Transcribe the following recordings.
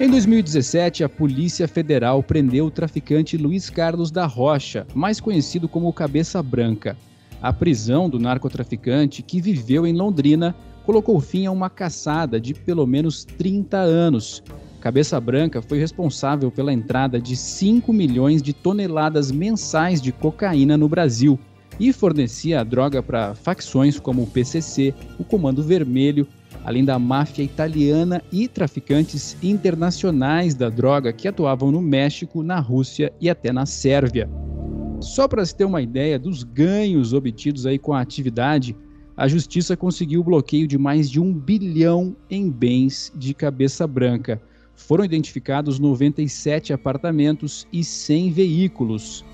Em 2017, a Polícia Federal prendeu o traficante Luiz Carlos da Rocha, mais conhecido como Cabeça Branca. A prisão do narcotraficante, que viveu em Londrina, colocou fim a uma caçada de pelo menos 30 anos. Cabeça Branca foi responsável pela entrada de 5 milhões de toneladas mensais de cocaína no Brasil e fornecia a droga para facções como o PCC, o Comando Vermelho, além da máfia italiana e traficantes internacionais da droga que atuavam no México, na Rússia e até na Sérvia. Só para se ter uma ideia dos ganhos obtidos aí com a atividade, a justiça conseguiu o bloqueio de mais de um bilhão em bens de cabeça branca. Foram identificados 97 apartamentos e 100 veículos.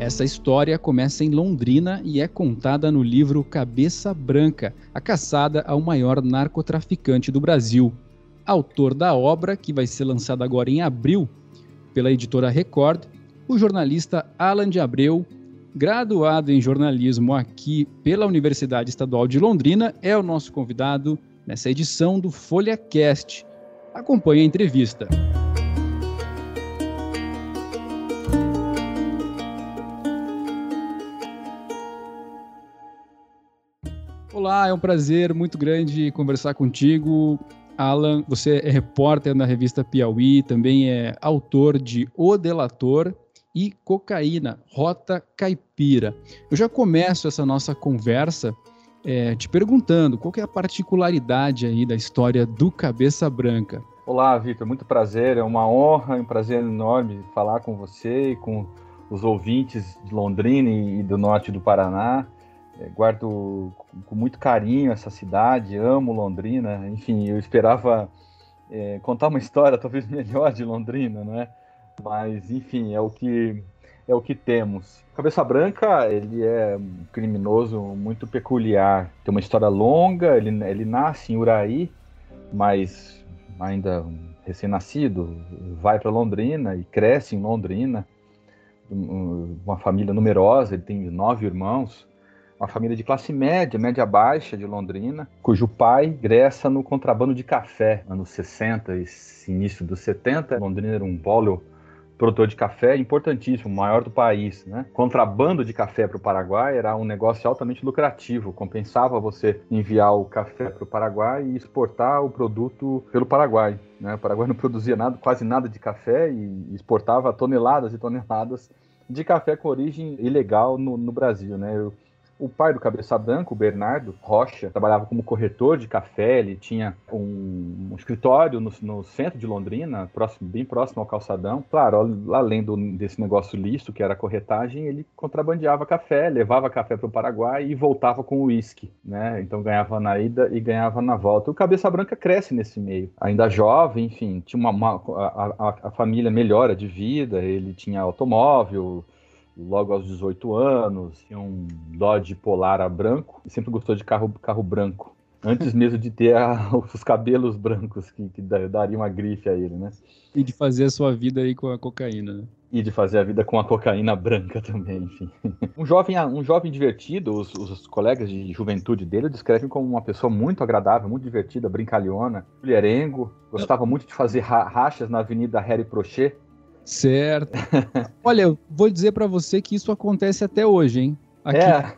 Essa história começa em Londrina e é contada no livro Cabeça Branca, a caçada ao maior narcotraficante do Brasil. Autor da obra, que vai ser lançada agora em abril pela editora Record, o jornalista Alan de Abreu, graduado em jornalismo aqui pela Universidade Estadual de Londrina, é o nosso convidado nessa edição do Folha Cast. Acompanhe a entrevista. Olá, é um prazer muito grande conversar contigo. Alan, você é repórter na revista Piauí, também é autor de O Delator e Cocaína, Rota Caipira. Eu já começo essa nossa conversa é, te perguntando qual é a particularidade aí da história do Cabeça Branca. Olá, Vitor, muito prazer, é uma honra, um prazer enorme falar com você e com os ouvintes de Londrina e do norte do Paraná. É, guardo com muito carinho essa cidade, amo Londrina. Enfim, eu esperava é, contar uma história talvez melhor de Londrina, não é? Mas, enfim, é o que é o que temos. Cabeça Branca, ele é um criminoso muito peculiar. Tem uma história longa, ele, ele nasce em Uraí, mas ainda recém-nascido, vai para Londrina e cresce em Londrina. Uma família numerosa, ele tem nove irmãos uma família de classe média, média baixa de Londrina, cujo pai ingressa no contrabando de café, anos 60 e início dos 70. Londrina era um polo produtor de café importantíssimo, maior do país. Né? Contrabando de café para o Paraguai era um negócio altamente lucrativo, compensava você enviar o café para o Paraguai e exportar o produto pelo Paraguai. Né? O Paraguai não produzia nada, quase nada de café e exportava toneladas e toneladas de café com origem ilegal no, no Brasil. Né? Eu, o pai do Cabeça Branca, o Bernardo Rocha, trabalhava como corretor de café, ele tinha um, um escritório no, no, centro de Londrina, próximo, bem próximo ao calçadão. Claro, além do, desse negócio lícito, que era a corretagem, ele contrabandeava café, levava café para o Paraguai e voltava com uísque, né? Então ganhava na ida e ganhava na volta. O Cabeça Branca cresce nesse meio. Ainda jovem, enfim, tinha uma, uma a, a, a família melhora de vida, ele tinha automóvel, logo aos 18 anos, tinha um Dodge Polara branco e sempre gostou de carro, carro branco. Antes mesmo de ter a, os cabelos brancos que, que dariam uma grife a ele, né? E de fazer a sua vida aí com a cocaína, né? E de fazer a vida com a cocaína branca também, enfim. Um jovem, um jovem divertido, os, os colegas de juventude dele descrevem como uma pessoa muito agradável, muito divertida, brincalhona, mulherengo, gostava muito de fazer rachas na Avenida Harry Prochet, Certo. Olha, eu vou dizer para você que isso acontece até hoje, hein? Aqui. É.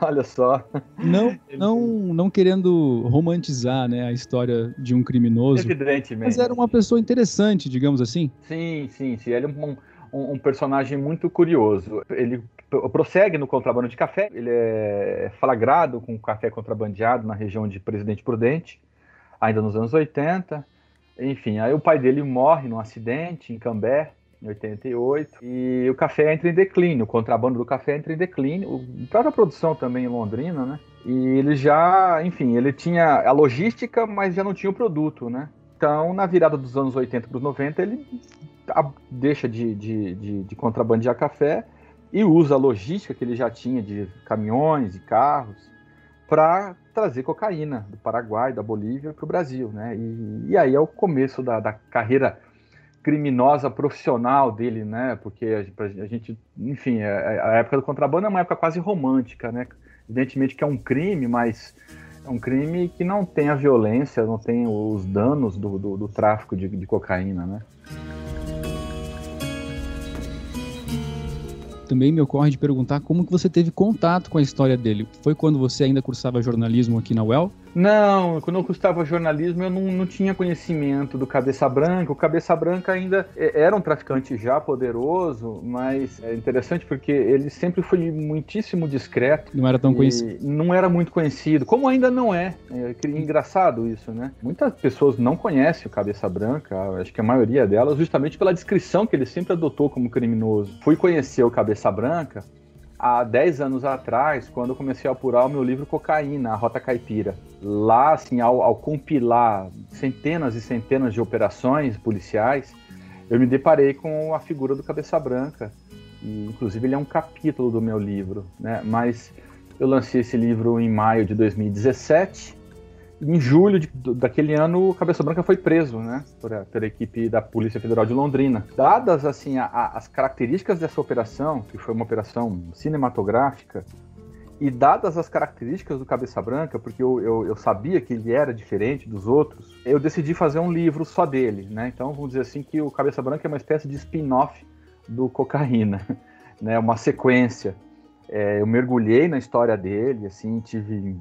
Olha só. Não, não, não querendo romantizar, né, a história de um criminoso. Evidentemente. Mas era uma pessoa interessante, digamos assim. Sim, sim, sim. Ele é um, um, um personagem muito curioso. Ele prossegue no contrabando de café. Ele é flagrado com café contrabandeado na região de Presidente Prudente, ainda nos anos 80 enfim, aí o pai dele morre num acidente em Cambé, em 88, e o café entra em declínio, o contrabando do café entra em declínio, a própria produção também em Londrina, né? E ele já, enfim, ele tinha a logística, mas já não tinha o produto, né? Então, na virada dos anos 80 para os 90, ele deixa de, de, de, de contrabandear café e usa a logística que ele já tinha de caminhões e carros para trazer cocaína do Paraguai, da Bolívia para o Brasil, né? E, e, aí é o começo da, da, carreira criminosa profissional dele, né? Porque a, gente, enfim, a, é, é, a, época do contrabando é uma época quase romântica, né? Evidentemente que é um crime, mas É um crime que não tem a violência, não tem os danos do, do, do tráfico de, de cocaína, né? Também me ocorre de perguntar como que você teve contato com a história dele. Foi quando você ainda cursava jornalismo aqui na UEL? Não, quando eu cursava jornalismo eu não, não tinha conhecimento do Cabeça Branca. O Cabeça Branca ainda é, era um traficante já poderoso, mas é interessante porque ele sempre foi muitíssimo discreto. Não era tão conhecido. Não era muito conhecido, como ainda não é. É engraçado isso, né? Muitas pessoas não conhecem o Cabeça Branca, acho que a maioria delas, justamente pela descrição que ele sempre adotou como criminoso. Fui conhecer o Cabeça Branca há 10 anos atrás, quando eu comecei a apurar o meu livro Cocaína, a Rota Caipira. Lá, assim, ao, ao, compilar centenas e centenas de operações policiais, eu me deparei com a figura do Cabeça Branca. E, inclusive, ele é um capítulo do meu livro, né? Mas eu lancei esse livro em maio de 2017 em julho de, daquele ano, o Cabeça Branca foi preso, né, por, pela equipe da Polícia Federal de Londrina. Dadas assim a, a, as características dessa operação, que foi uma operação cinematográfica, e dadas as características do Cabeça Branca, porque eu, eu, eu, sabia que ele era diferente dos outros, eu decidi fazer um livro só dele, né? Então vamos dizer assim que o Cabeça Branca é uma espécie de spin-off do Cocaína, né? Uma sequência. É, eu mergulhei na história dele, assim, tive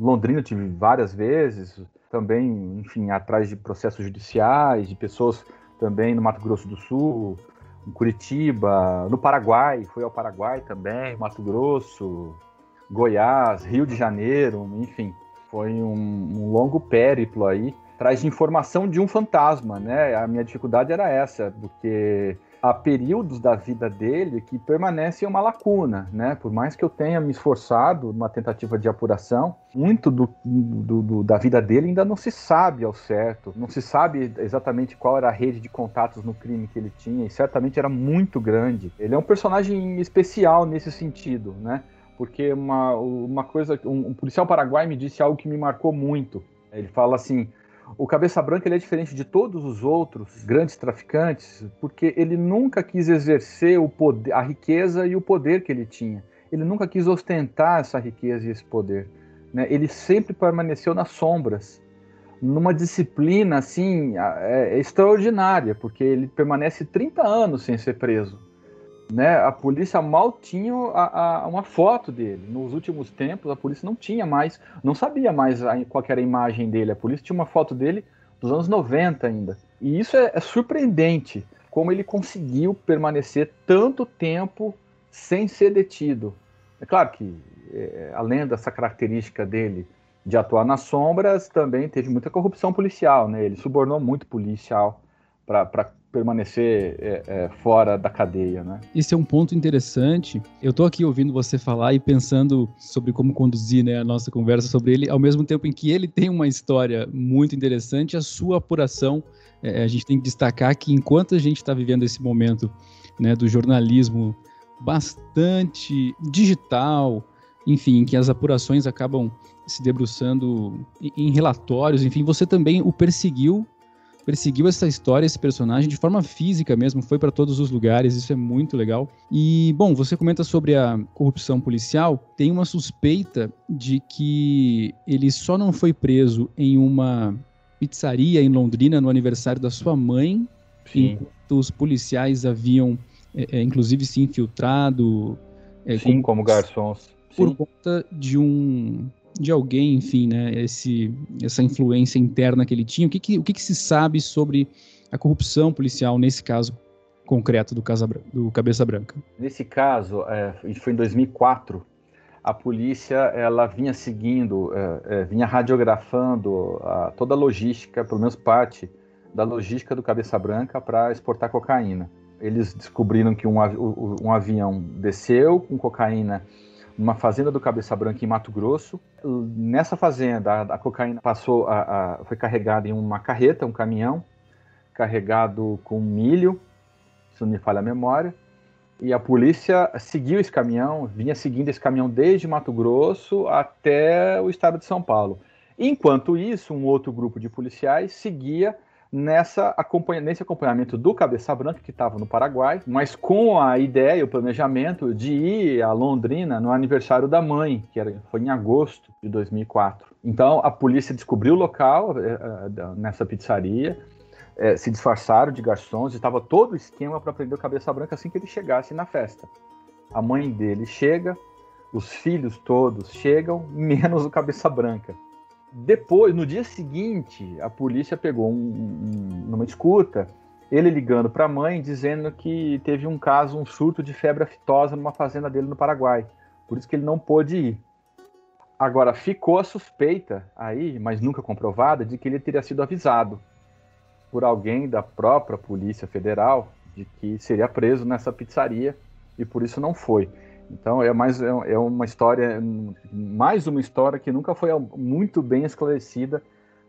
Londrina tive várias vezes, também, enfim, atrás de processos judiciais, de pessoas também no Mato Grosso do Sul, em Curitiba, no Paraguai, fui ao Paraguai também, Mato Grosso, Goiás, Rio de Janeiro, enfim, foi um, um longo périplo aí, atrás de informação de um fantasma, né? A minha dificuldade era essa, porque há períodos da vida dele que permanecem uma lacuna, né? Por mais que eu tenha me esforçado numa tentativa de apuração, muito do, do, do, da vida dele ainda não se sabe ao certo. Não se sabe exatamente qual era a rede de contatos no crime que ele tinha, e certamente era muito grande. Ele é um personagem especial nesse sentido, né? Porque uma, uma coisa, um, um policial paraguai me disse algo que me marcou muito. Ele fala assim: o Cabeça Branca ele é diferente de todos os outros grandes traficantes, porque ele nunca quis exercer o poder, a riqueza e o poder que ele tinha. Ele nunca quis ostentar essa riqueza e esse poder. Né? Ele sempre permaneceu nas sombras, numa disciplina assim é, é extraordinária, porque ele permanece 30 anos sem ser preso né, a polícia mal tinha a, a, uma foto dele. Nos últimos tempos, a polícia não tinha mais, não sabia mais a, qual era a imagem dele. A polícia tinha uma foto dele dos anos 90 ainda. E isso é, é surpreendente, como ele conseguiu permanecer tanto tempo sem ser detido. É claro que, é, além dessa característica dele de atuar nas sombras, também teve muita corrupção policial, né? Ele subornou muito policial para permanecer é, é, fora da cadeia, né? Esse é um ponto interessante. Eu estou aqui ouvindo você falar e pensando sobre como conduzir né, a nossa conversa sobre ele, ao mesmo tempo em que ele tem uma história muito interessante, a sua apuração. É, a gente tem que destacar que enquanto a gente está vivendo esse momento né, do jornalismo bastante digital, enfim, que as apurações acabam se debruçando em relatórios, enfim, você também o perseguiu perseguiu essa história, esse personagem de forma física mesmo, foi para todos os lugares, isso é muito legal. E, bom, você comenta sobre a corrupção policial, tem uma suspeita de que ele só não foi preso em uma pizzaria em Londrina no aniversário da sua mãe, Sim. enquanto os policiais haviam, é, é, inclusive, se infiltrado. É, Sim, como, como garçons. Por Sim. conta de um de alguém, enfim, né, esse, essa influência interna que ele tinha. O que, que o que, que, se sabe sobre a corrupção policial nesse caso concreto do, Casa, do Cabeça Branca? Nesse caso, é, foi em 2004, a polícia ela vinha seguindo, é, é, vinha radiografando a, toda a logística, pelo menos parte da logística do Cabeça Branca para exportar cocaína. Eles descobriram que um, um avião desceu com cocaína numa fazenda do Cabeça Branca em Mato Grosso. Nessa fazenda, a, a cocaína passou, a, a, foi carregada em uma carreta, um caminhão, carregado com milho, se não me falha a memória. E a polícia seguiu esse caminhão, vinha seguindo esse caminhão desde Mato Grosso até o estado de São Paulo. Enquanto isso, um outro grupo de policiais seguia nessa nesse acompanhamento do Cabeça Branca, que estava no Paraguai, mas com a ideia o planejamento de ir a Londrina no aniversário da mãe, que era, foi em agosto de 2004. Então a polícia descobriu o local é, é, nessa pizzaria, é, se disfarçaram de garçons, estava todo o esquema para prender o Cabeça Branca assim que ele chegasse na festa. A mãe dele chega, os filhos todos chegam, menos o Cabeça Branca. Depois, no dia seguinte, a polícia pegou um, um, numa escuta ele ligando para a mãe dizendo que teve um caso, um surto de febre aftosa numa fazenda dele no Paraguai. Por isso que ele não pôde ir. Agora, ficou a suspeita aí, mas nunca comprovada, de que ele teria sido avisado por alguém da própria Polícia Federal de que seria preso nessa pizzaria e por isso não foi. Então é mais é uma história, mais uma história que nunca foi muito bem esclarecida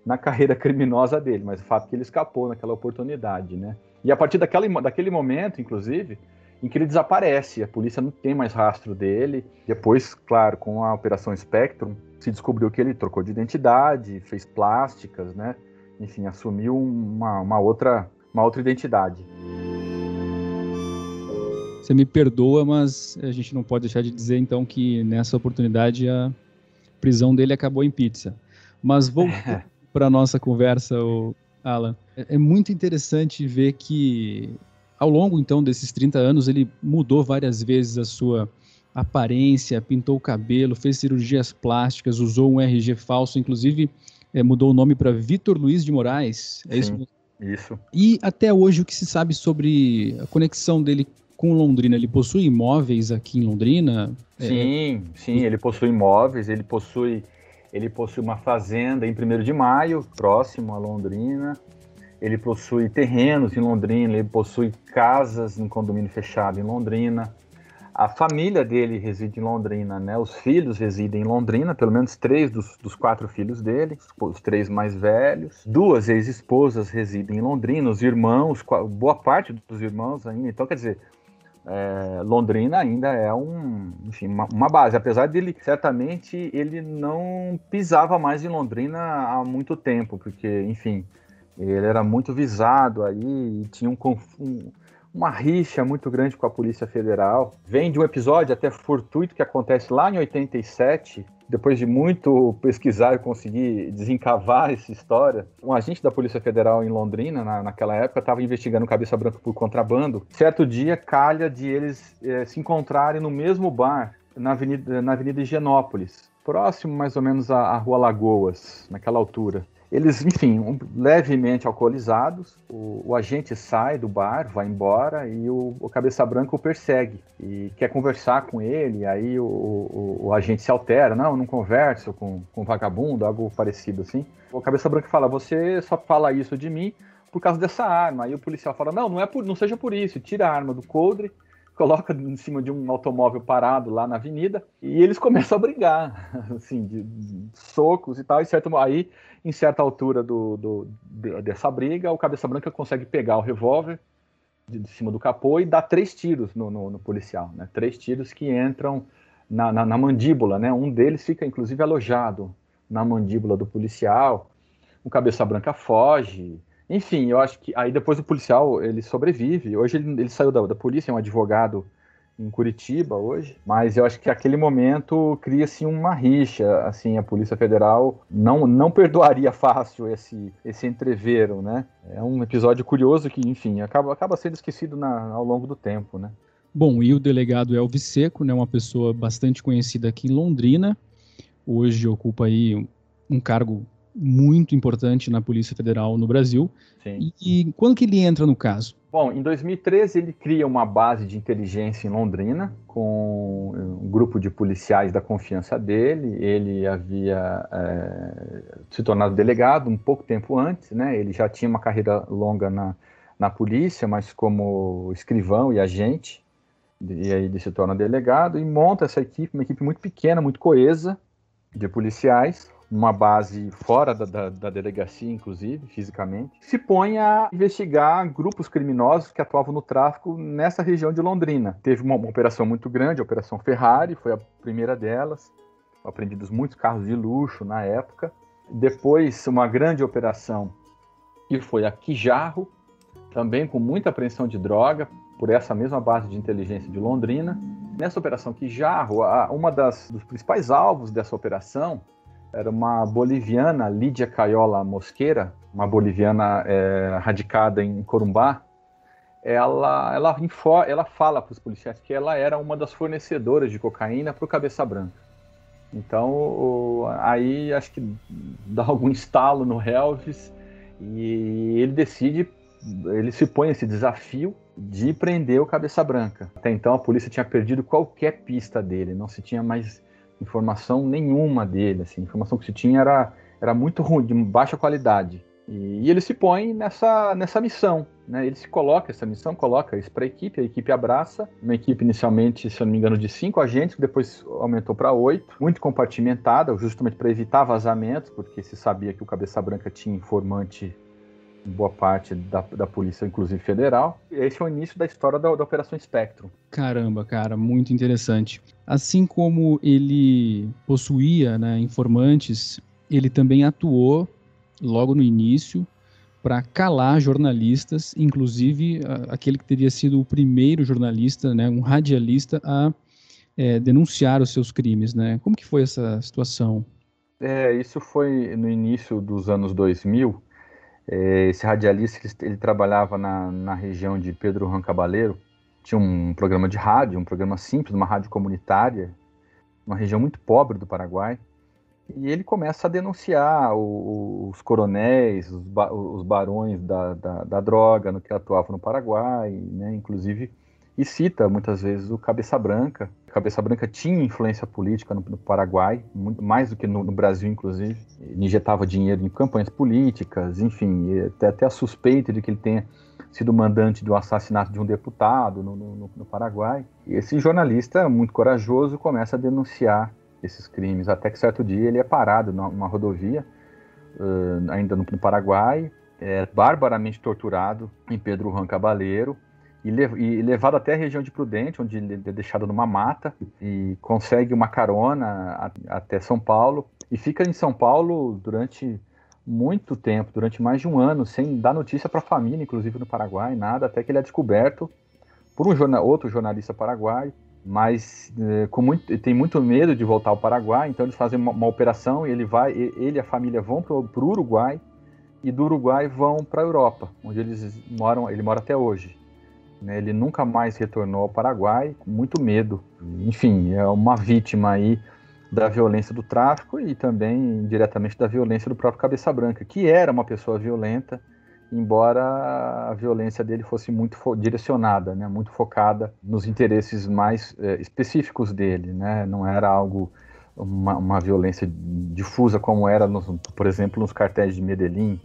na carreira criminosa dele, mas o fato é que ele escapou naquela oportunidade, né? E a partir daquela, daquele momento, inclusive, em que ele desaparece, a polícia não tem mais rastro dele. Depois, claro, com a Operação Spectrum, se descobriu que ele trocou de identidade, fez plásticas, né? Enfim, assumiu uma, uma outra, uma outra identidade. Você me perdoa, mas a gente não pode deixar de dizer então que nessa oportunidade a prisão dele acabou em pizza. Mas voltando para a nossa conversa, Alan, é, é muito interessante ver que ao longo então desses 30 anos ele mudou várias vezes a sua aparência, pintou o cabelo, fez cirurgias plásticas, usou um RG falso, inclusive é, mudou o nome para Vitor Luiz de Moraes. É Sim, isso? Isso. E até hoje o que se sabe sobre a conexão dele com Londrina, ele possui imóveis aqui em Londrina? É, sim, é... sim, ele possui imóveis, ele possui, ele possui uma fazenda em 1 de maio, próximo a Londrina. Ele possui terrenos em Londrina, ele possui casas em condomínio fechado em Londrina. A família dele reside em Londrina, né? Os filhos residem em Londrina, pelo menos três dos, dos quatro filhos dele, os três mais velhos. Duas ex-esposas residem em Londrina, os irmãos, boa parte dos irmãos ainda. Então, quer dizer, é, Londrina ainda é um, enfim, uma, uma, base, apesar dele certamente ele não pisava mais em Londrina há muito tempo, porque enfim ele era muito visado aí e tinha um, um, uma rixa muito grande com a Polícia Federal. Vem de um episódio até fortuito que acontece lá em 87, depois de muito pesquisar e conseguir desencavar essa história, um agente da Polícia Federal em Londrina, na, naquela época, estava investigando Cabeça Branca por contrabando. Certo dia, calha de eles é, se encontrarem no mesmo bar, na Avenida, na Avenida Higienópolis, próximo mais ou menos à, à Rua Lagoas, naquela altura. Eles, enfim, um, levemente alcoolizados, o, o, agente sai do bar, vai embora e o, o, Cabeça Branca o persegue e quer conversar com ele. Aí o, o agente se altera: Não, não converso com, com vagabundo, algo parecido assim. O Cabeça Branca fala: Você só fala isso de mim por causa dessa arma. Aí o policial fala: Não, não, é por, não seja por isso, tira a arma do coldre coloca em cima de um automóvel parado lá na avenida e eles começam a brigar, assim, de, de socos e tal. E certo, aí, em certa altura do, do, dessa briga, o Cabeça Branca consegue pegar o revólver de, de cima do capô e dar três tiros no, no, no policial, né? Três tiros que entram na, na, na, mandíbula, né? Um deles fica, inclusive, alojado na mandíbula do policial. O Cabeça Branca foge, enfim, eu acho que aí depois o policial ele sobrevive. Hoje ele, ele saiu da, da polícia, é um advogado em Curitiba hoje, mas eu acho que aquele momento cria-se uma rixa, assim, a Polícia Federal não, não perdoaria fácil esse, esse entreveiro, né? É um episódio curioso que, enfim, acaba, acaba sendo esquecido na, ao longo do tempo, né? Bom, e o delegado Elvis Seco, né, uma pessoa bastante conhecida aqui em Londrina, hoje ocupa aí um cargo muito importante na Polícia Federal no Brasil. Sim. E, e quando que ele entra no caso? Bom, em 2013 ele cria uma base de inteligência em Londrina com um grupo de policiais da confiança dele. Ele havia é, se tornado delegado um pouco tempo antes, né? Ele já tinha uma carreira longa na, na polícia, mas como escrivão e agente. E aí ele se torna delegado e monta essa equipe, uma equipe muito pequena, muito coesa de policiais uma base fora da, da, da, delegacia, inclusive, fisicamente, se põe a investigar grupos criminosos que atuavam no tráfico nessa região de Londrina. Teve uma, uma operação muito grande, a Operação Ferrari, foi a primeira delas, apreendidos muitos carros de luxo na época. Depois, uma grande operação e foi a Quijarro, também com muita apreensão de droga, por essa mesma base de inteligência de Londrina. Nessa operação Quijarro, uma das dos principais alvos dessa operação era uma boliviana, Lídia Caiola Mosqueira, uma boliviana é, radicada em Corumbá. Ela, ela, ela fala para os policiais que ela era uma das fornecedoras de cocaína para o Cabeça Branca. Então, aí acho que dá algum estalo no Helvis e ele decide, ele se põe esse desafio de prender o Cabeça Branca. Até então a polícia tinha perdido qualquer pista dele, não se tinha mais informação nenhuma dele, assim, a informação que se tinha era, era muito ruim, de baixa qualidade. E, e ele se põe nessa, nessa missão, né? Ele se coloca essa missão, coloca isso para a equipe, a equipe abraça. Uma equipe inicialmente, se eu não me engano, de cinco agentes, que depois aumentou para oito, muito compartimentada, justamente para evitar vazamentos, porque se sabia que o Cabeça Branca tinha informante boa parte da, da polícia, inclusive federal. Esse é o início da história da, da Operação Spectrum. Caramba, cara, muito interessante. Assim como ele possuía né, informantes, ele também atuou logo no início para calar jornalistas, inclusive aquele que teria sido o primeiro jornalista, né, um radialista a é, denunciar os seus crimes, né? Como que foi essa situação? É, isso foi no início dos anos 2000. É, esse radialista ele, ele trabalhava na, na, região de Pedro Juan Cabaleiro. Tinha um programa de rádio, um programa simples, uma rádio comunitária, uma região muito pobre do Paraguai. E ele começa a denunciar o, os coronéis, os, ba, os barões da, da, da, droga no que atuavam no Paraguai, né, inclusive, e cita muitas vezes o Cabeça Branca. Cabeça Branca tinha influência política no, no Paraguai, muito, mais do que no, no, Brasil, inclusive. Ele injetava dinheiro em campanhas políticas, enfim, até, até a suspeita de que ele tenha sido mandante do assassinato de um deputado no, no, no Paraguai. E esse jornalista, muito corajoso, começa a denunciar esses crimes, até que certo dia ele é parado numa rodovia, uh, ainda no, no Paraguai, é barbaramente torturado em Pedro Juan Cabaleiro e, lev levado até a região de Prudente, onde ele é deixado numa mata e consegue uma carona até São Paulo e fica em São Paulo durante muito tempo, durante mais de um ano, sem dar notícia para a família, inclusive no Paraguai, nada, até que ele é descoberto por um outro jornalista paraguaio mas é, com muito, tem muito medo de voltar ao Paraguai, então eles fazem uma, uma operação e ele vai, ele e a família vão para o Uruguai e do Uruguai vão para a Europa, onde eles moram, ele mora até hoje. Né? Ele nunca mais retornou ao Paraguai, com muito medo. Enfim, é uma vítima aí da violência do tráfico e também diretamente da violência do próprio Cabeça Branca, que era uma pessoa violenta embora a violência dele fosse muito direcionada, né, muito focada nos interesses mais é, específicos dele, né, não era algo uma, uma, violência difusa como era, nos, por exemplo, nos cartéis de Medellín,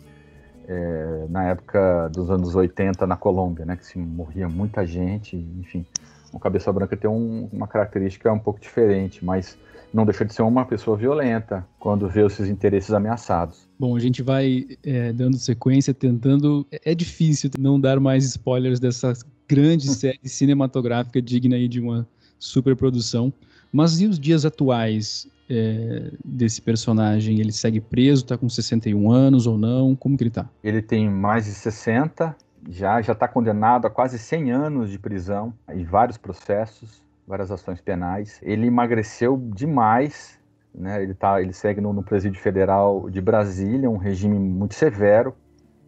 é, na época dos anos 80 na Colômbia, né, que se morria muita gente, enfim. O Cabeça Branca tem um, uma característica um pouco diferente, mas não deixa de ser uma pessoa violenta quando vê os seus interesses ameaçados. Bom, a gente vai é, dando sequência, tentando. É, é difícil não dar mais spoilers dessa grande série cinematográfica digna aí de uma superprodução. Mas e os dias atuais é, desse personagem? Ele segue preso, está com 61 anos ou não? Como que ele está? Ele tem mais de 60, já já está condenado a quase 100 anos de prisão e vários processos várias ações penais. Ele emagreceu demais, né? Ele tá, ele segue no, no presídio federal de Brasília, um regime muito severo.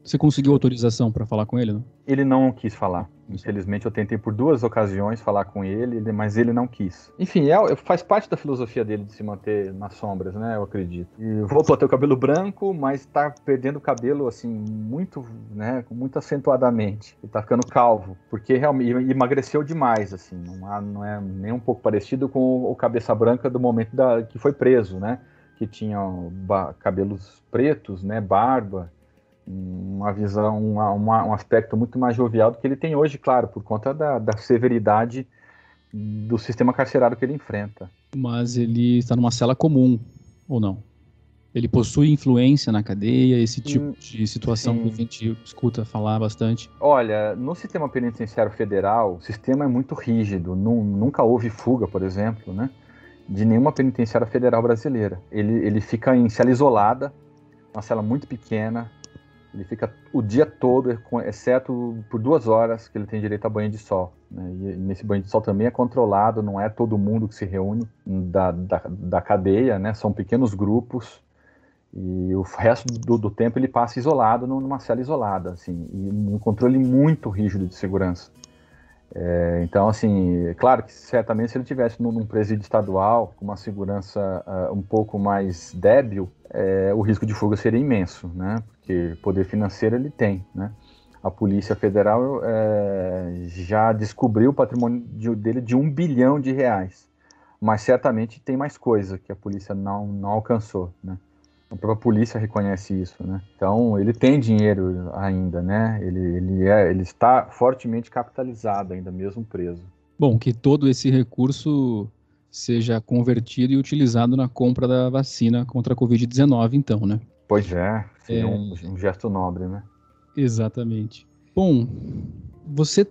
Você conseguiu autorização para falar com ele? Não? Ele não quis falar. Infelizmente, eu tentei por duas ocasiões falar com ele, mas ele não quis. Enfim, é, faz parte da filosofia dele de se manter nas sombras, né? Eu acredito. E voltou a ter o cabelo branco, mas tá perdendo o cabelo, assim, muito, né? Muito acentuadamente. Ele tá ficando calvo, porque realmente emagreceu demais, assim. Não, há, não é nem um pouco parecido com o cabeça branca do momento da, que foi preso, né? Que tinha cabelos pretos, né? Barba uma visão, uma, uma, um aspecto muito mais jovial do que ele tem hoje, claro, por conta da, da severidade do sistema carcerário que ele enfrenta. Mas ele está numa cela comum, ou não? Ele possui influência na cadeia, esse tipo hum, de situação sim. que a gente escuta falar bastante? Olha, no sistema penitenciário federal, o sistema é muito rígido, nunca houve fuga, por exemplo, né, de nenhuma penitenciária federal brasileira. Ele, ele fica em cela isolada, uma cela muito pequena, Ele fica o dia todo, exceto por duas horas, que ele tem direito a banho de sol. Né? E nesse banho de sol também é controlado, não é todo mundo que se reúne da, da, da cadeia, né? São pequenos grupos e o resto do, do, tempo ele passa isolado numa cela isolada, assim, e um controle muito rígido de segurança. É, então, assim, é claro que certamente se ele tivesse num, num presídio estadual com uma segurança uh, um pouco mais débil, é, o risco de fuga seria imenso, né? Porque poder financeiro ele tem, né? A Polícia Federal é, já descobriu o patrimônio de, dele de um bilhão de reais, mas certamente tem mais coisa que a polícia não, não alcançou, né? A própria polícia reconhece isso, né? Então ele tem dinheiro ainda, né? Ele, ele, é, ele está fortemente capitalizado ainda, mesmo preso. Bom, que todo esse recurso seja convertido e utilizado na compra da vacina contra a Covid-19, então, né? Pois é, é... Um, um gesto nobre, né? Exatamente. Bom, você,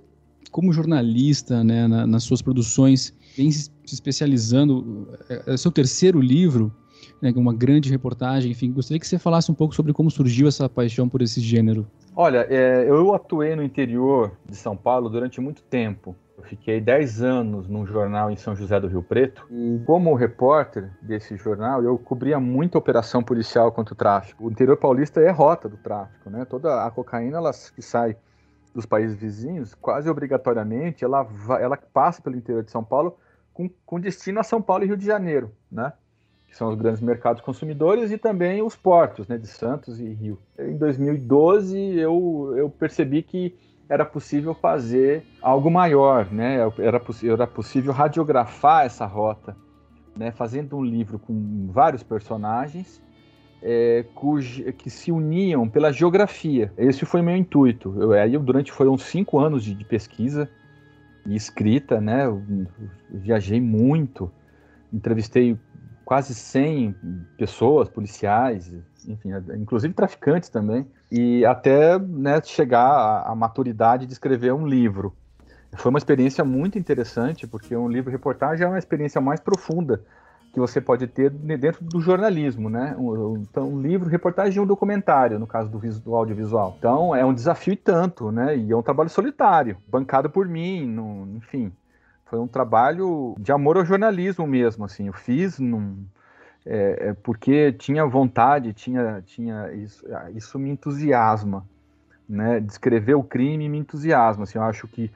como jornalista, né, na, nas suas produções, vem se especializando, é, é seu terceiro livro, né, uma grande reportagem, enfim, gostaria que você falasse um pouco sobre como surgiu essa paixão por esse gênero. Olha, é, eu atuei no interior de São Paulo durante muito tempo. Eu fiquei 10 anos num jornal em São José do Rio Preto. E como repórter desse jornal, eu cobria muita operação policial contra o tráfico. O interior paulista é rota do tráfico, né? Toda a cocaína ela, que sai dos países vizinhos, quase obrigatoriamente, ela, vai, ela passa pelo interior de São Paulo com, com destino a São Paulo e Rio de Janeiro, né? que são os grandes mercados consumidores, e também os portos, né, de Santos e Rio. Em 2012, eu, eu percebi que era possível fazer algo maior, né? Era, era possível radiografar essa rota, né? Fazendo um livro com vários personagens é, que se uniam pela geografia. Esse foi meu intuito. Eu, aí, durante foram cinco anos de, de pesquisa e escrita, né? Eu, eu viajei muito, entrevistei quase 100 pessoas, policiais, enfim, inclusive traficantes também, e até né, chegar à, à, maturidade de escrever um livro. Foi uma experiência muito interessante, porque um livro reportagem é uma experiência mais profunda que você pode ter dentro do jornalismo, né? Então, um livro, reportagem e um documentário, no caso do, do audiovisual. Então, é um desafio e tanto, né? E é um trabalho solitário, bancado por mim, no, enfim foi um trabalho de amor ao jornalismo mesmo, assim. Eu fiz num, é, é porque tinha vontade, tinha, tinha isso, ah, isso me entusiasma, né? Descrever o crime me entusiasma, assim. Eu acho que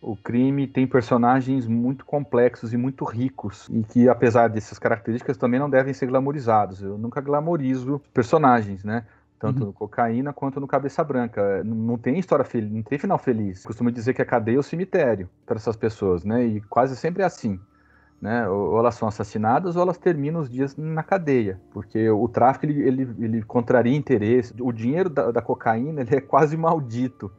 o crime tem personagens muito complexos e muito ricos e que apesar dessas características também não devem ser glamorizados. Eu nunca glamorizo personagens, né? tanto uhum. no Cocaína quanto no Cabeça Branca. Não tem história feliz, não tem final feliz. Costumo dizer que a cadeia é o cemitério para essas pessoas, né? E quase sempre é assim. Né? Ou elas são assassinadas ou elas terminam os dias na cadeia, porque o tráfico ele, ele, ele contraria interesse. O dinheiro da, da cocaína ele é quase maldito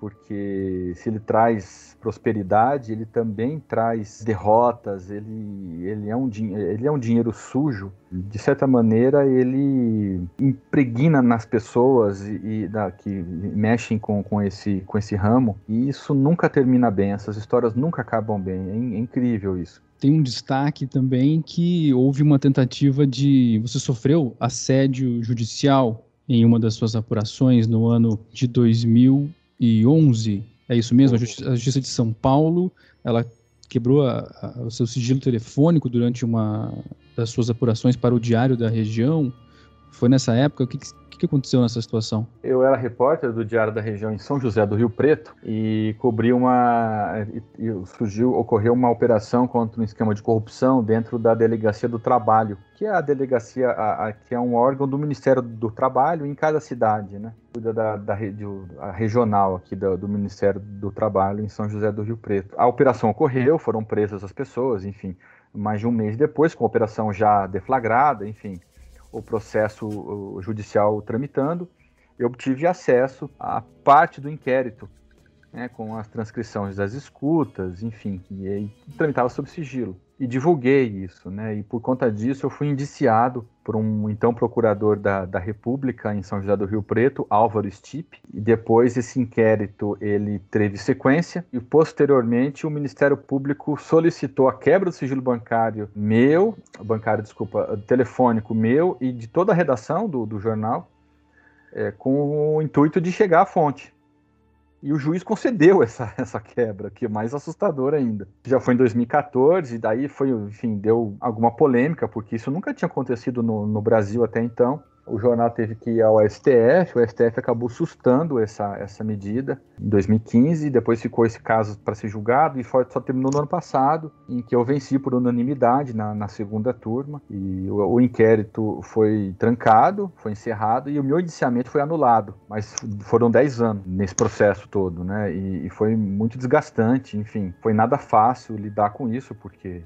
porque se ele traz prosperidade, ele também traz derrotas, ele, ele, é, um, ele é um dinheiro sujo. De certa maneira, ele impregna nas pessoas e, e da, que mexem com, com, esse, com esse ramo, e isso nunca termina bem, essas histórias nunca acabam bem. É, é incrível isso. Tem um destaque também que houve uma tentativa de. Você sofreu assédio judicial em uma das suas apurações no ano de 2000 2011, é isso mesmo? A Justiça, a Justiça de São Paulo, ela quebrou a, a, o seu sigilo telefônico durante uma das suas apurações para o Diário da Região. Foi nessa época? O que, que aconteceu nessa situação? Eu era repórter do Diário da Região em São José do Rio Preto e cobri uma. E, e surgiu, ocorreu uma operação contra um esquema de corrupção dentro da Delegacia do Trabalho, que é a delegacia, a, a, que é um órgão do Ministério do Trabalho em cada cidade, né? Cuida da, da, a regional aqui do, do Ministério do Trabalho em São José do Rio Preto. A operação ocorreu, foram presas as pessoas, enfim mais de um mês depois, com a operação já deflagrada, enfim, o processo judicial tramitando, eu obtive acesso à parte do inquérito, né, com as transcrições das escutas, enfim, e aí tramitava sob sigilo e divulguei isso, né? E por conta disso eu fui indiciado por um então procurador da, da República em São José do Rio Preto, Álvaro Stipe. E depois esse inquérito ele teve sequência e posteriormente o Ministério Público solicitou a quebra do sigilo bancário meu, bancário, desculpa, telefônico meu e de toda a redação do, do jornal é, com o intuito de chegar à fonte. E o juiz concedeu essa, essa quebra, que é mais assustador ainda. Já foi em 2014, e daí foi, enfim, deu alguma polêmica, porque isso nunca tinha acontecido no, no Brasil até então o jornal teve que ir ao STF, o STF acabou sustando essa, essa medida em 2015, depois ficou esse caso para ser julgado e só terminou no ano passado, em que eu venci por unanimidade na, na segunda turma, e o, o, inquérito foi trancado, foi encerrado, e o meu indiciamento foi anulado, mas foram 10 anos nesse processo todo, né, e, e foi muito desgastante, enfim, foi nada fácil lidar com isso, porque,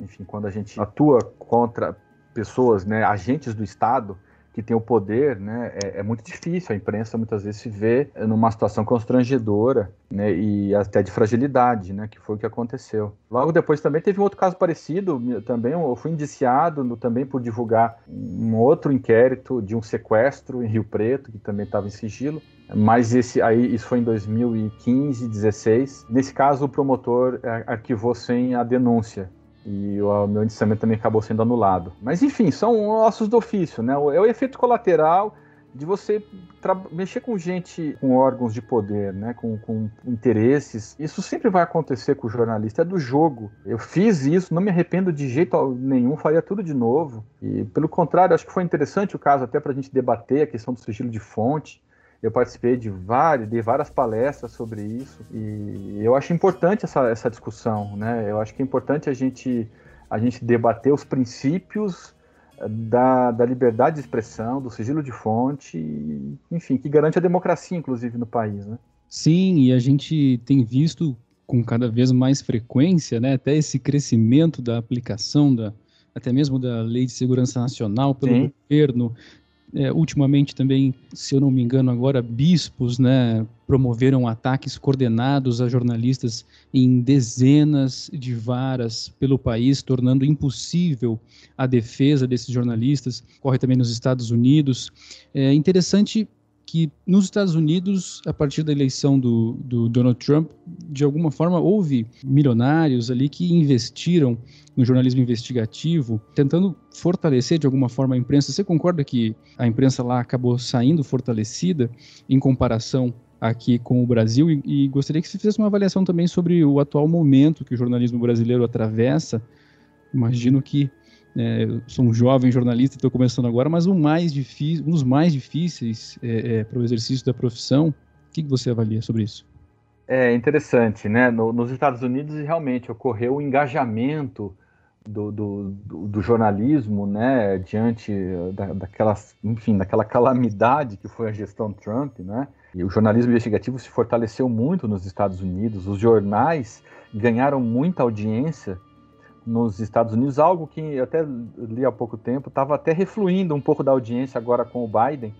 enfim, quando a gente atua contra pessoas, né, agentes do Estado, que tem o poder, né, é, é, muito difícil. A imprensa muitas vezes se vê numa situação constrangedora, né, e até de fragilidade, né, que foi o que aconteceu. Logo depois também teve um outro caso parecido, também eu fui indiciado no, também por divulgar um outro inquérito de um sequestro em Rio Preto, que também estava em sigilo. Mas esse aí, isso foi em 2015, 16. Nesse caso, o promotor é, arquivou sem a denúncia e o meu indiciamento também acabou sendo anulado. Mas enfim, são ossos do ofício, né? É o efeito colateral de você mexer com gente com órgãos de poder, né? Com, com, interesses. Isso sempre vai acontecer com o jornalista, é do jogo. Eu fiz isso, não me arrependo de jeito nenhum, faria tudo de novo. E pelo contrário, acho que foi interessante o caso até para a gente debater a questão do sigilo de fonte. Eu participei de várias, de várias palestras sobre isso e eu acho importante essa, essa discussão, né? Eu acho que é importante a gente, a gente debater os princípios da, da liberdade de expressão, do sigilo de fonte, enfim, que garante a democracia, inclusive, no país, né? Sim, e a gente tem visto com cada vez mais frequência, né, até esse crescimento da aplicação da, até mesmo da Lei de Segurança Nacional pelo Sim. governo, é, ultimamente também, se eu não me engano agora, bispos né, promoveram ataques coordenados a jornalistas em dezenas de varas pelo país, tornando impossível a defesa desses jornalistas. Corre também nos Estados Unidos. É interessante que nos Estados Unidos, a partir da eleição do, do, Donald Trump, de alguma forma houve milionários ali que investiram no jornalismo investigativo, tentando fortalecer de alguma forma a imprensa. Você concorda que a imprensa lá acabou saindo fortalecida em comparação aqui com o Brasil? E, e gostaria que você fizesse uma avaliação também sobre o atual momento que o jornalismo brasileiro atravessa. Imagino que é, eu sou um jovem jornalista, estou começando agora, mas o mais difícil, um dos mais difíceis é, é, para o exercício da profissão. O que, que, você avalia sobre isso? É interessante, né? No, nos Estados Unidos realmente ocorreu o engajamento do, do, do, jornalismo, né, diante da, daquela, enfim, daquela calamidade que foi a gestão Trump, né? E o jornalismo investigativo se fortaleceu muito nos Estados Unidos. Os jornais ganharam muita audiência nos Estados Unidos, algo que eu até li há pouco tempo, estava até refluindo um pouco da audiência agora com o Biden,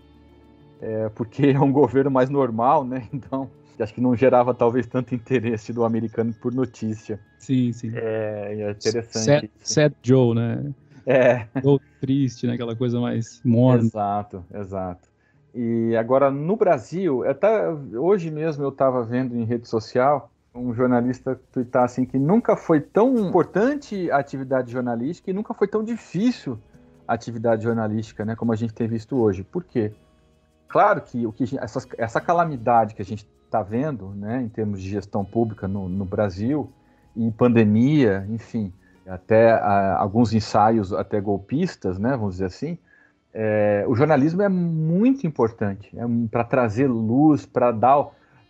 é, porque é um governo mais normal, né? Então, acho que não gerava talvez tanto interesse do americano por notícia. Sim, sim. É, é interessante. Sad, sad, Joe, né? É. Joe triste, né? Aquela coisa mais morna. Exato, exato. E agora no Brasil, até hoje mesmo eu estava vendo em rede social um jornalista twittar assim que nunca foi tão importante a atividade jornalística e nunca foi tão difícil a atividade jornalística, né, como a gente tem visto hoje. Por quê? Claro que o que essa, essa calamidade que a gente está vendo, né, em termos de gestão pública no, no Brasil e pandemia, enfim, até a, alguns ensaios até golpistas, né, vamos dizer assim, é, o jornalismo é muito importante é, para trazer luz, para dar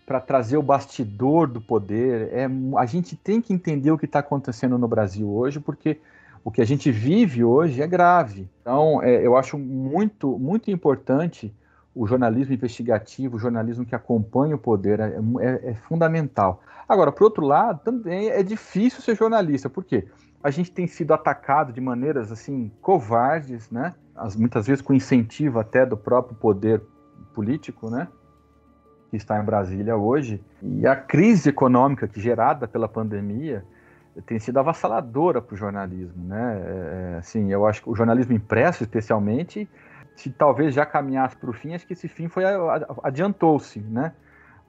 para trazer o bastidor do poder. É, a gente tem que entender o que está acontecendo no Brasil hoje, porque o que a gente vive hoje é grave. Então, é, eu acho muito, muito importante o jornalismo investigativo, o jornalismo que acompanha o poder, é, é, é fundamental. Agora, por outro lado, também é difícil ser jornalista, por quê? A gente tem sido atacado de maneiras assim covardes, né? As, muitas vezes com incentivo até do próprio poder político, né? Que está em Brasília hoje. E a crise econômica que gerada pela pandemia tem sido avassaladora para o jornalismo, né? É, é, assim, eu acho que o jornalismo impresso, especialmente, se talvez já caminhasse para o fim, acho que esse fim foi adiantou-se, né?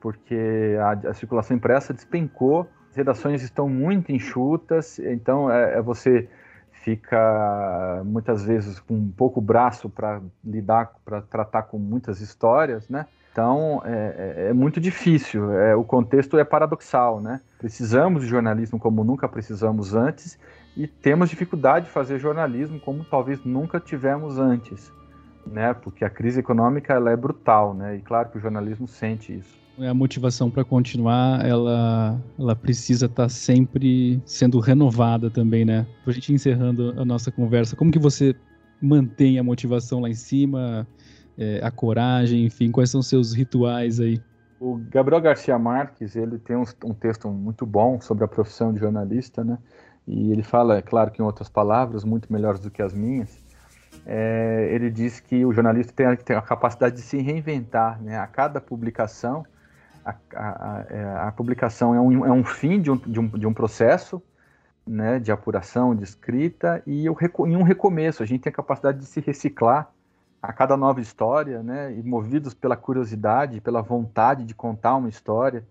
Porque a, a, circulação impressa despencou, as redações estão muito enxutas, então é, é você fica muitas vezes com um pouco braço para lidar, para tratar com muitas histórias, né? Então é, é, é muito difícil. É, o contexto é paradoxal, né? Precisamos de jornalismo como nunca precisamos antes e temos dificuldade de fazer jornalismo como talvez nunca tivemos antes, né? Porque a crise econômica ela é brutal, né? E claro que o jornalismo sente isso. A motivação para continuar, ela, ela precisa estar tá sempre sendo renovada também, né? A gente encerrando a nossa conversa, como que você mantém a motivação lá em cima? É, a coragem, enfim, quais são seus rituais aí? O Gabriel Garcia Marques, ele tem um, um, texto muito bom sobre a profissão de jornalista, né? E ele fala, é claro que em outras palavras, muito melhores do que as minhas, é, ele diz que o jornalista tem a, tem a, capacidade de se reinventar, né? A cada publicação, a, a, é, a publicação é um, é um fim de um, de um, de um processo, né, de apuração, de escrita, e em um recomeço. A gente tem a capacidade de se reciclar a cada nova história, né, e movidos pela curiosidade, pela vontade de contar uma história.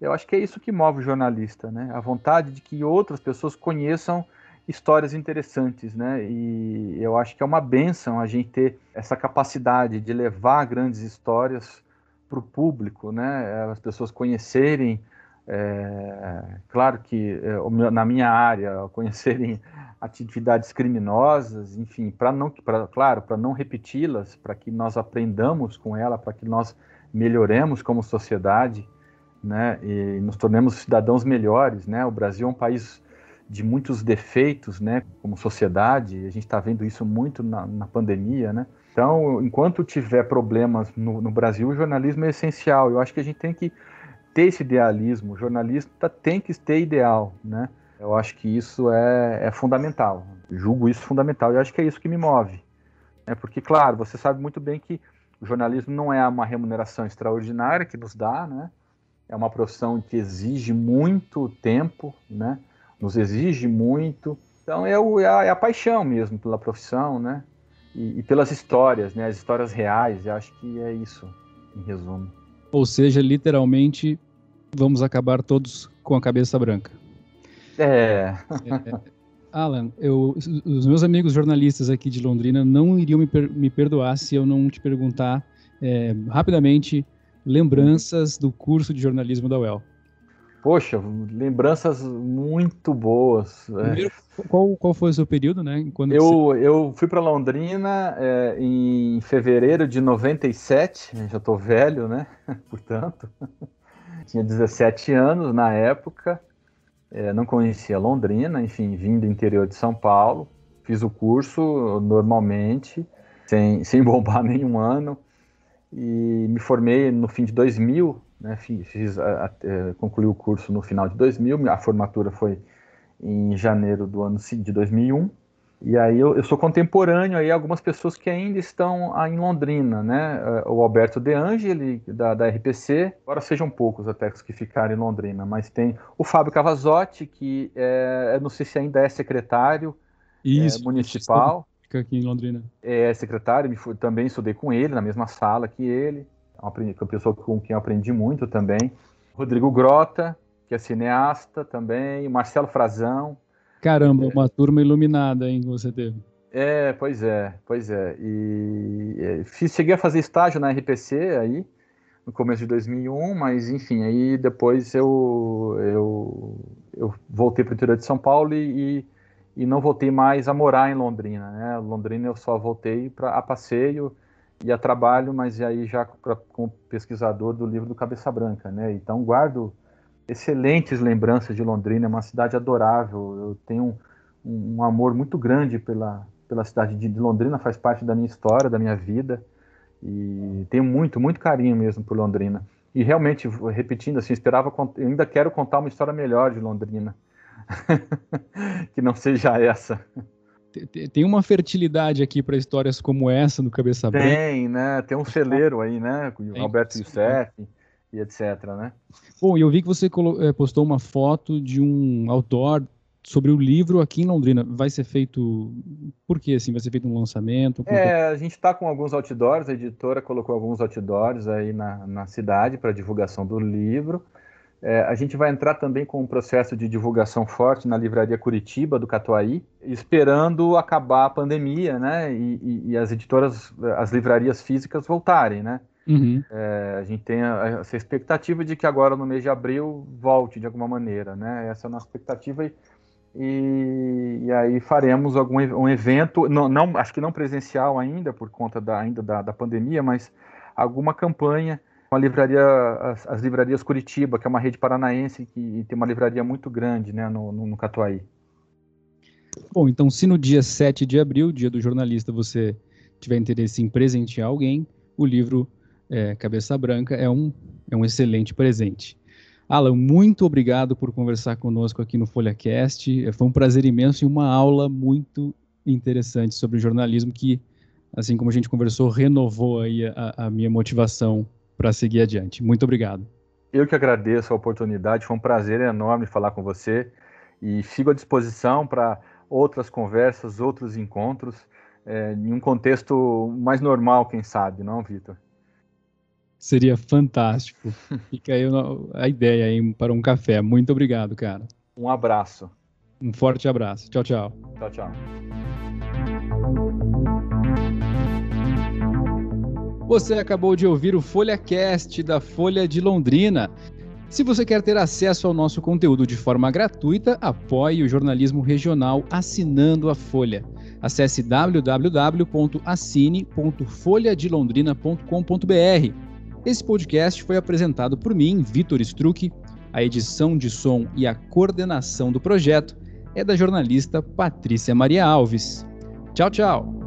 Eu acho que é isso que move o jornalista, né, a vontade de que outras pessoas conheçam histórias interessantes, né, e eu acho que é uma benção a gente ter essa capacidade de levar grandes histórias para o público, né, as pessoas conhecerem é, claro que é, na minha área, conhecerem atividades criminosas, enfim, para não, pra, claro, para não repeti-las, para que nós aprendamos com ela, para que nós melhoremos como sociedade, né, e nos tornemos cidadãos melhores, né? O Brasil é um país de muitos defeitos, né, como sociedade. A gente está vendo isso muito na, na, pandemia, né? Então, enquanto tiver problemas no, no Brasil, o jornalismo é essencial. Eu acho que a gente tem que ter esse idealismo. O jornalista tem que ter ideal, né? Eu acho que isso é, é fundamental. Julgo isso fundamental. Eu acho que é isso que me move. É porque, claro, você sabe muito bem que o jornalismo não é uma remuneração extraordinária que nos dá, né? É uma profissão que exige muito tempo, né? Nos exige muito. Então é, o, é, a, é a paixão mesmo pela profissão, né? E, e, pelas histórias, né? As histórias reais. Eu acho que é isso, em resumo. Ou seja, literalmente, vamos acabar todos com a cabeça branca. É. é Alan, eu, os meus amigos jornalistas aqui de Londrina não iriam me, per, me perdoar se eu não te perguntar é, rapidamente lembranças do curso de jornalismo da UEL. Poxa, lembranças muito boas. É. Primeiro, qual, qual foi o seu período, né? Quando eu, você... eu fui para Londrina é, em fevereiro de 97, já estou velho, né? Portanto, tinha 17 anos na época, é, não conhecia Londrina, enfim, vim do interior de São Paulo, fiz o curso normalmente, sem, sem bombar nenhum ano, e me formei no fim de 2000, né, fiz, a, a, é, concluí o curso no final de 2000, a formatura foi em janeiro do ano de 2001, e aí eu, eu, sou contemporâneo aí algumas pessoas que ainda estão em Londrina, né? É, o Alberto De Angeli, da, da RPC, agora sejam poucos até os que ficaram em Londrina, mas tem o Fábio Cavazotti, que é, não sei se ainda é secretário é, Isso, é, municipal. Fica aqui em Londrina. É secretário, também estudei com ele, na mesma sala que ele, é uma, uma pessoa com quem eu aprendi muito também. Rodrigo Grota, que é cineasta também, Marcelo Frazão, Caramba, é. uma turma iluminada, hein, que você teve. É, pois é, pois é. E é, fiz, cheguei a fazer estágio na RPC aí, no começo de 2001, mas enfim, aí depois eu, eu, eu voltei para o interior de São Paulo e, e, não voltei mais a morar em Londrina, né? Londrina eu só voltei para a passeio e a trabalho, mas aí já pra, como pesquisador do livro do Cabeça Branca, né? Então guardo excelentes lembranças de Londrina, é uma cidade adorável. Eu tenho um, um amor muito grande pela, pela cidade de, Londrina, faz parte da minha história, da minha vida. E tenho muito, muito carinho mesmo por Londrina. E realmente, repetindo assim, esperava, eu ainda quero contar uma história melhor de Londrina. que não seja essa. Tem uma fertilidade aqui para histórias como essa no Cabeça Branca. Tem, né? Tem um celeiro aí, né? Com o Alberto Youssef e etc, né? Bom, eu vi que você eh, postou uma foto de um outdoor sobre o livro aqui em Londrina. Vai ser feito. Por que assim? Vai ser feito um lançamento? É, a gente está com alguns outdoors, a editora colocou alguns outdoors aí na, na cidade para divulgação do livro. É, a gente vai entrar também com um processo de divulgação forte na livraria Curitiba do Catuaí, esperando acabar a pandemia, né? E, e, e as editoras, as livrarias físicas voltarem, né? Uhum. É, a gente tem a, essa expectativa de que agora no mês de abril volte de alguma maneira, né? Essa é a nossa expectativa e, e, e aí faremos algum um evento, não, não, acho que não presencial ainda por conta da, ainda da, da pandemia, mas alguma campanha a livraria, as, as, livrarias Curitiba, que é uma rede paranaense que tem uma livraria muito grande né, no, no, no Catuaí. Bom, então se no dia 7 de abril, dia do jornalista, você tiver interesse em presentear alguém, o livro é, Cabeça Branca é um, é um excelente presente. Alan, muito obrigado por conversar conosco aqui no FolhaCast. Foi um prazer imenso e uma aula muito interessante sobre jornalismo que, assim como a gente conversou, renovou aí a, a minha motivação para seguir adiante. Muito obrigado. Eu que agradeço a oportunidade, foi um prazer enorme falar com você e fico à disposição para outras conversas, outros encontros, é, em um contexto mais normal, quem sabe, não, Vitor? Seria fantástico. Fica aí a ideia aí para um café. Muito obrigado, cara. Um abraço. Um forte abraço. Tchau, tchau. Tchau, tchau. Você acabou de ouvir o FolhaCast da Folha de Londrina. Se você quer ter acesso ao nosso conteúdo de forma gratuita, apoie o jornalismo regional assinando a Folha. Acesse www.assine.folhadelondrina.com.br. Esse podcast foi apresentado por mim, Vitor Struck. A edição de som e a coordenação do projeto é da jornalista Patrícia Maria Alves. Tchau, tchau!